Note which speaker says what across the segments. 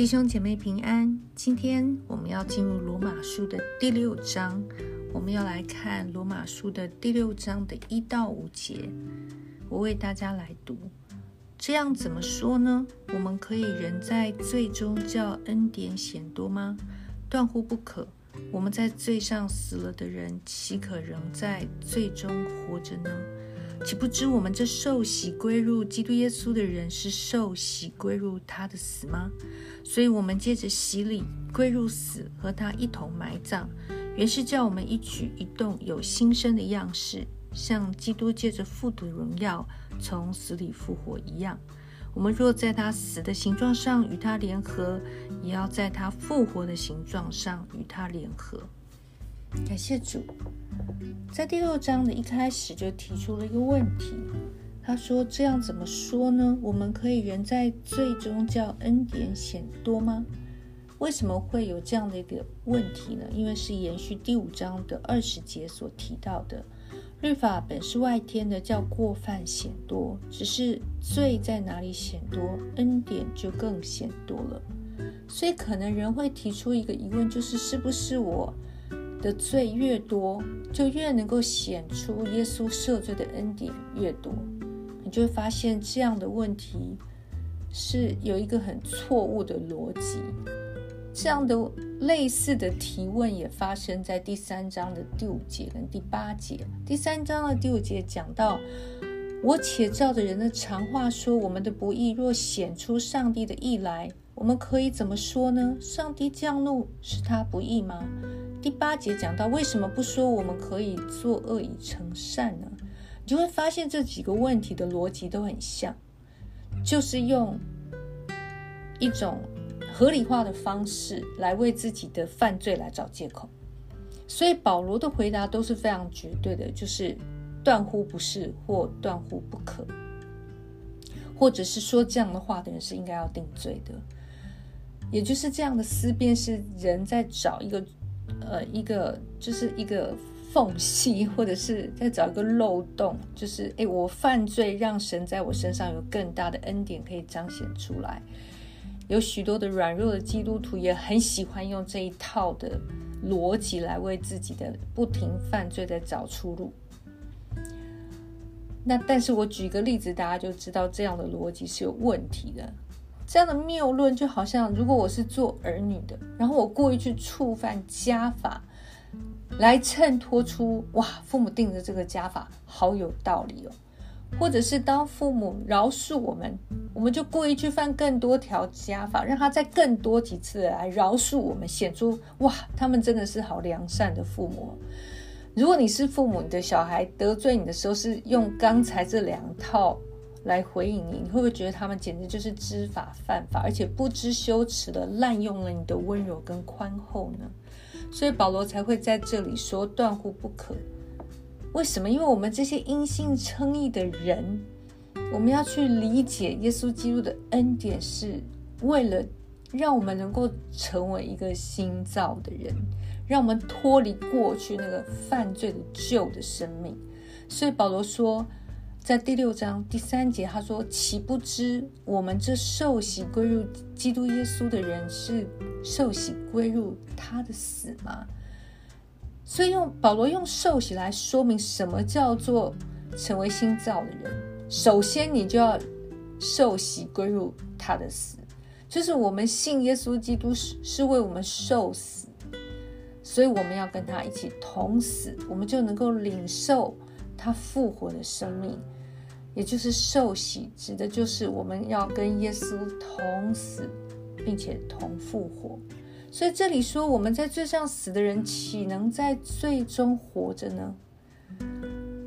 Speaker 1: 弟兄姐妹平安，今天我们要进入罗马书的第六章，我们要来看罗马书的第六章的一到五节。我为大家来读，这样怎么说呢？我们可以人在罪中叫恩典显多吗？断乎不可。我们在罪上死了的人，岂可仍在罪中活着呢？岂不知我们这受洗归入基督耶稣的人，是受洗归入他的死吗？所以，我们借着洗礼归入死，和他一同埋葬，原是叫我们一举一动有新生的样式，像基督借着父的荣耀从死里复活一样。我们若在他死的形状上与他联合，也要在他复活的形状上与他联合。感谢主。在第六章的一开始就提出了一个问题，他说：“这样怎么说呢？我们可以人在最终叫恩典显多吗？为什么会有这样的一个问题呢？因为是延续第五章的二十节所提到的，律法本是外天的，叫过犯显多，只是罪在哪里显多，恩典就更显多了。所以可能人会提出一个疑问，就是是不是我？”的罪越多，就越能够显出耶稣赦罪的恩典越多。你就会发现这样的问题是有一个很错误的逻辑。这样的类似的提问也发生在第三章的第五节跟第八节。第三章的第五节讲到：“我且照着人的常话说，我们的不义若显出上帝的义来，我们可以怎么说呢？上帝降怒是他不义吗？”第八节讲到，为什么不说我们可以作恶以成善呢？你就会发现这几个问题的逻辑都很像，就是用一种合理化的方式来为自己的犯罪来找借口。所以保罗的回答都是非常绝对的，就是断乎不是或断乎不可，或者是说这样的话的人是应该要定罪的。也就是这样的思辨是人在找一个。呃，一个就是一个缝隙，或者是再找一个漏洞，就是哎，我犯罪让神在我身上有更大的恩典可以彰显出来。有许多的软弱的基督徒也很喜欢用这一套的逻辑来为自己的不停犯罪在找出路。那但是我举个例子，大家就知道这样的逻辑是有问题的。这样的谬论就好像，如果我是做儿女的，然后我故意去触犯家法，来衬托出哇，父母定的这个家法好有道理哦。或者是当父母饶恕我们，我们就故意去犯更多条家法，让他再更多几次来饶恕我们，显出哇，他们真的是好良善的父母。如果你是父母，你的小孩得罪你的时候，是用刚才这两套。来回应你，你会不会觉得他们简直就是知法犯法，而且不知羞耻的滥用了你的温柔跟宽厚呢？所以保罗才会在这里说断乎不可。为什么？因为我们这些因信称义的人，我们要去理解耶稣基督的恩典，是为了让我们能够成为一个新造的人，让我们脱离过去那个犯罪的旧的生命。所以保罗说。在第六章第三节，他说：“岂不知我们这受洗归入基督耶稣的人，是受洗归入他的死吗？”所以用保罗用受洗来说明什么叫做成为新造的人。首先，你就要受洗归入他的死，就是我们信耶稣基督是是为我们受死，所以我们要跟他一起同死，我们就能够领受。他复活的生命，也就是受洗，指的就是我们要跟耶稣同死，并且同复活。所以这里说，我们在罪上死的人，岂能在最终活着呢？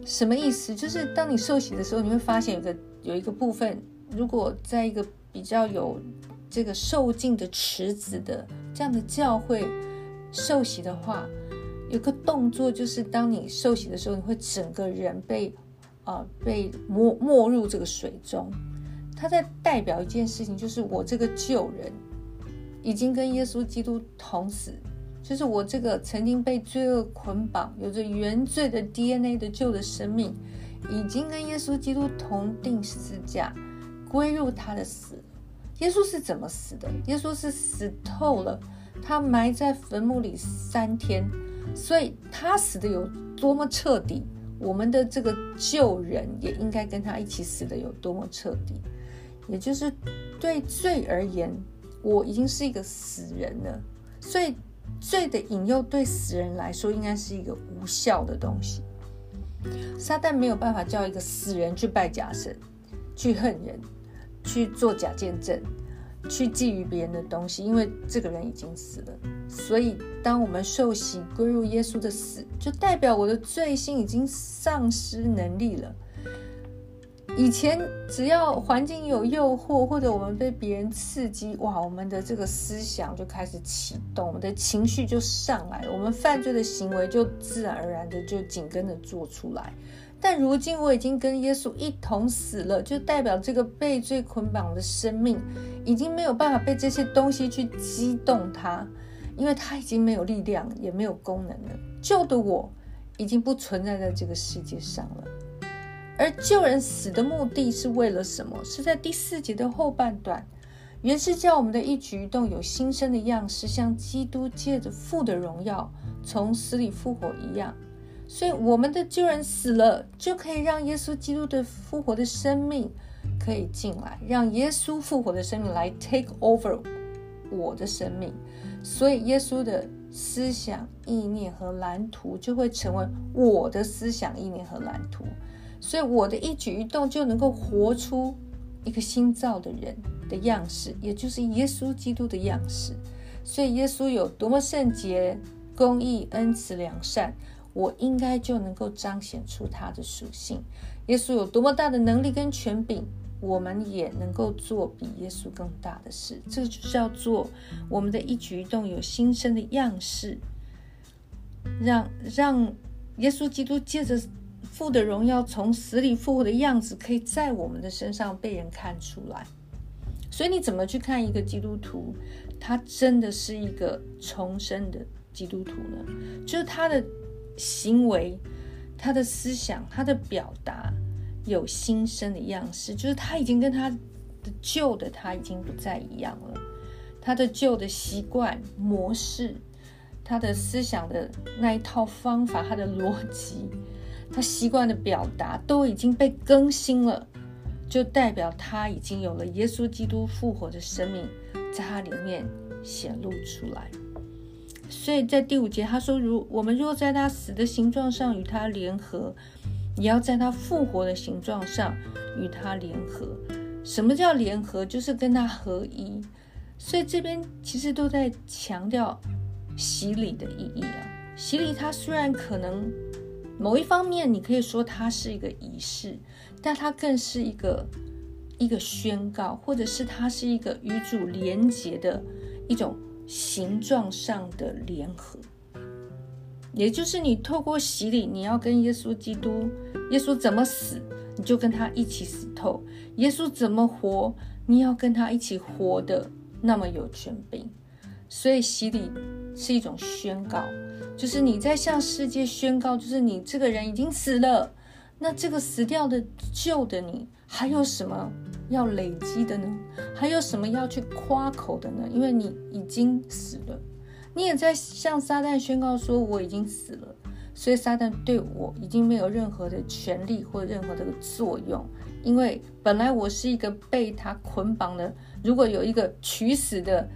Speaker 1: 什么意思？就是当你受洗的时候，你会发现有个有一个部分，如果在一个比较有这个受尽的池子的这样的教会受洗的话。有个动作，就是当你受洗的时候，你会整个人被，啊，被没没入这个水中。它在代表一件事情，就是我这个旧人已经跟耶稣基督同死，就是我这个曾经被罪恶捆绑、有着原罪的 DNA 的旧的生命，已经跟耶稣基督同定十字架，归入他的死。耶稣是怎么死的？耶稣是死透了，他埋在坟墓里三天，所以他死的有多么彻底，我们的这个救人也应该跟他一起死的有多么彻底。也就是对罪而言，我已经是一个死人了，所以罪的引诱对死人来说应该是一个无效的东西。撒旦没有办法叫一个死人去拜假神，去恨人。去做假见证，去觊觎别人的东西，因为这个人已经死了。所以，当我们受洗归入耶稣的死，就代表我的罪性已经丧失能力了。以前只要环境有诱惑，或者我们被别人刺激，哇，我们的这个思想就开始启动，我们的情绪就上来了，我们犯罪的行为就自然而然的就紧跟着做出来。但如今我已经跟耶稣一同死了，就代表这个被罪捆绑的生命已经没有办法被这些东西去激动它，因为它已经没有力量，也没有功能了。救的我已经不存在在这个世界上了。而救人死的目的是为了什么？是在第四节的后半段，原是叫我们的一举一动有新生的样式，像基督借着父的荣耀从死里复活一样。所以，我们的旧人死了，就可以让耶稣基督的复活的生命可以进来，让耶稣复活的生命来 take over 我的生命。所以，耶稣的思想、意念和蓝图就会成为我的思想、意念和蓝图。所以，我的一举一动就能够活出一个新造的人的样式，也就是耶稣基督的样式。所以，耶稣有多么圣洁、公义、恩慈、良善。我应该就能够彰显出他的属性。耶稣有多么大的能力跟权柄，我们也能够做比耶稣更大的事。这就是要做我们的一举一动有新生的样式，让让耶稣基督借着父的荣耀从死里复活的样子，可以在我们的身上被人看出来。所以你怎么去看一个基督徒？他真的是一个重生的基督徒呢？就是他的。行为，他的思想，他的表达有新生的样式，就是他已经跟他的旧的他已经不再一样了。他的旧的习惯模式，他的思想的那一套方法，他的逻辑，他习惯的表达都已经被更新了，就代表他已经有了耶稣基督复活的生命在他里面显露出来。所以在第五节，他说：“如我们若在他死的形状上与他联合，你要在他复活的形状上与他联合。什么叫联合？就是跟他合一。所以这边其实都在强调洗礼的意义啊。洗礼它虽然可能某一方面你可以说它是一个仪式，但它更是一个一个宣告，或者是它是一个与主连结的一种。”形状上的联合，也就是你透过洗礼，你要跟耶稣基督，耶稣怎么死，你就跟他一起死透；耶稣怎么活，你要跟他一起活的那么有权柄。所以洗礼是一种宣告，就是你在向世界宣告，就是你这个人已经死了，那这个死掉的旧的你还有什么？要累积的呢？还有什么要去夸口的呢？因为你已经死了，你也在向撒旦宣告说我已经死了，所以撒旦对我已经没有任何的权利或任何的作用。因为本来我是一个被他捆绑的，如果有一个取死的，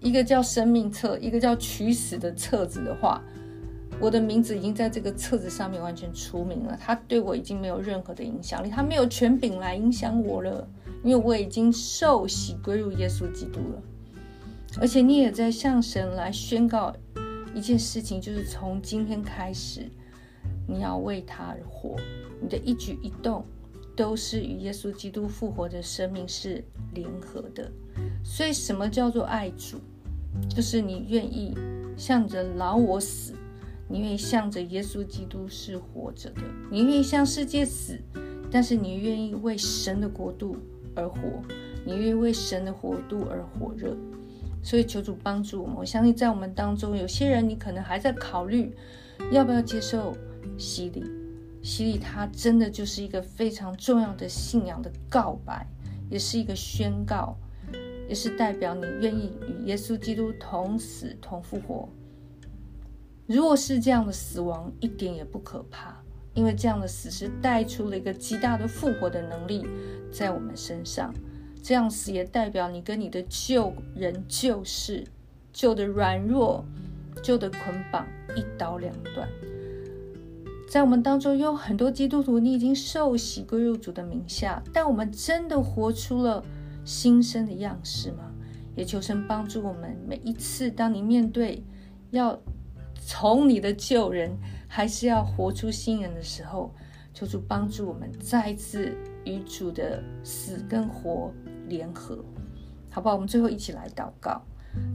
Speaker 1: 一个叫生命册，一个叫取死的册子的话，我的名字已经在这个册子上面完全出名了。他对我已经没有任何的影响力，他没有权柄来影响我了。因为我已经受洗归入耶稣基督了，而且你也在向神来宣告一件事情，就是从今天开始，你要为他而活，你的一举一动都是与耶稣基督复活的生命是联合的。所以，什么叫做爱主？就是你愿意向着老我死，你愿意向着耶稣基督是活着的，你愿意向世界死，但是你愿意为神的国度。而活，你愿意为神的国度而火热，所以求主帮助我们。我相信在我们当中，有些人你可能还在考虑要不要接受洗礼。洗礼它真的就是一个非常重要的信仰的告白，也是一个宣告。也是代表你愿意与耶稣基督同死同复活。如果是这样的死亡，一点也不可怕，因为这样的死是带出了一个极大的复活的能力在我们身上。这样死也代表你跟你的旧人旧事、旧的软弱、旧的捆绑一刀两断。在我们当中有很多基督徒，你已经受洗归入主的名下，但我们真的活出了新生的样式吗？也求神帮助我们，每一次当你面对要从你的旧人，还是要活出新人的时候，求主帮助我们再次与主的死跟活联合，好不好？我们最后一起来祷告，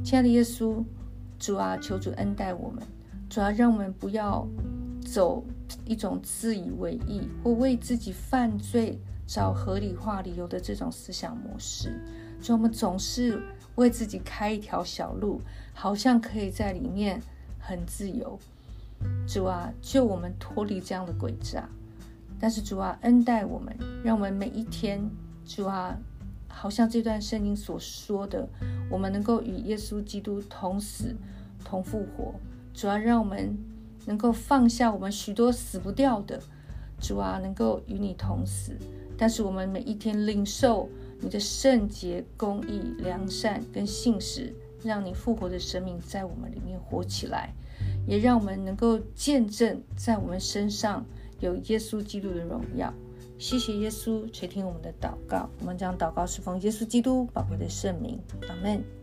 Speaker 1: 亲爱的耶稣，主啊，求主恩待我们，主啊，让我们不要走。一种自以为意或为自己犯罪找合理化理由的这种思想模式，所以我们总是为自己开一条小路，好像可以在里面很自由。主啊，救我们脱离这样的诡诈。但是主啊，恩待我们，让我们每一天，主啊，好像这段圣经所说的，我们能够与耶稣基督同死同复活。主啊，让我们。能够放下我们许多死不掉的，主啊，能够与你同死。但是我们每一天领受你的圣洁、公义、良善跟信使，让你复活的生命在我们里面活起来，也让我们能够见证在我们身上有耶稣基督的荣耀。谢谢耶稣垂听我们的祷告，我们将祷告是奉耶稣基督宝贵的圣名，阿门。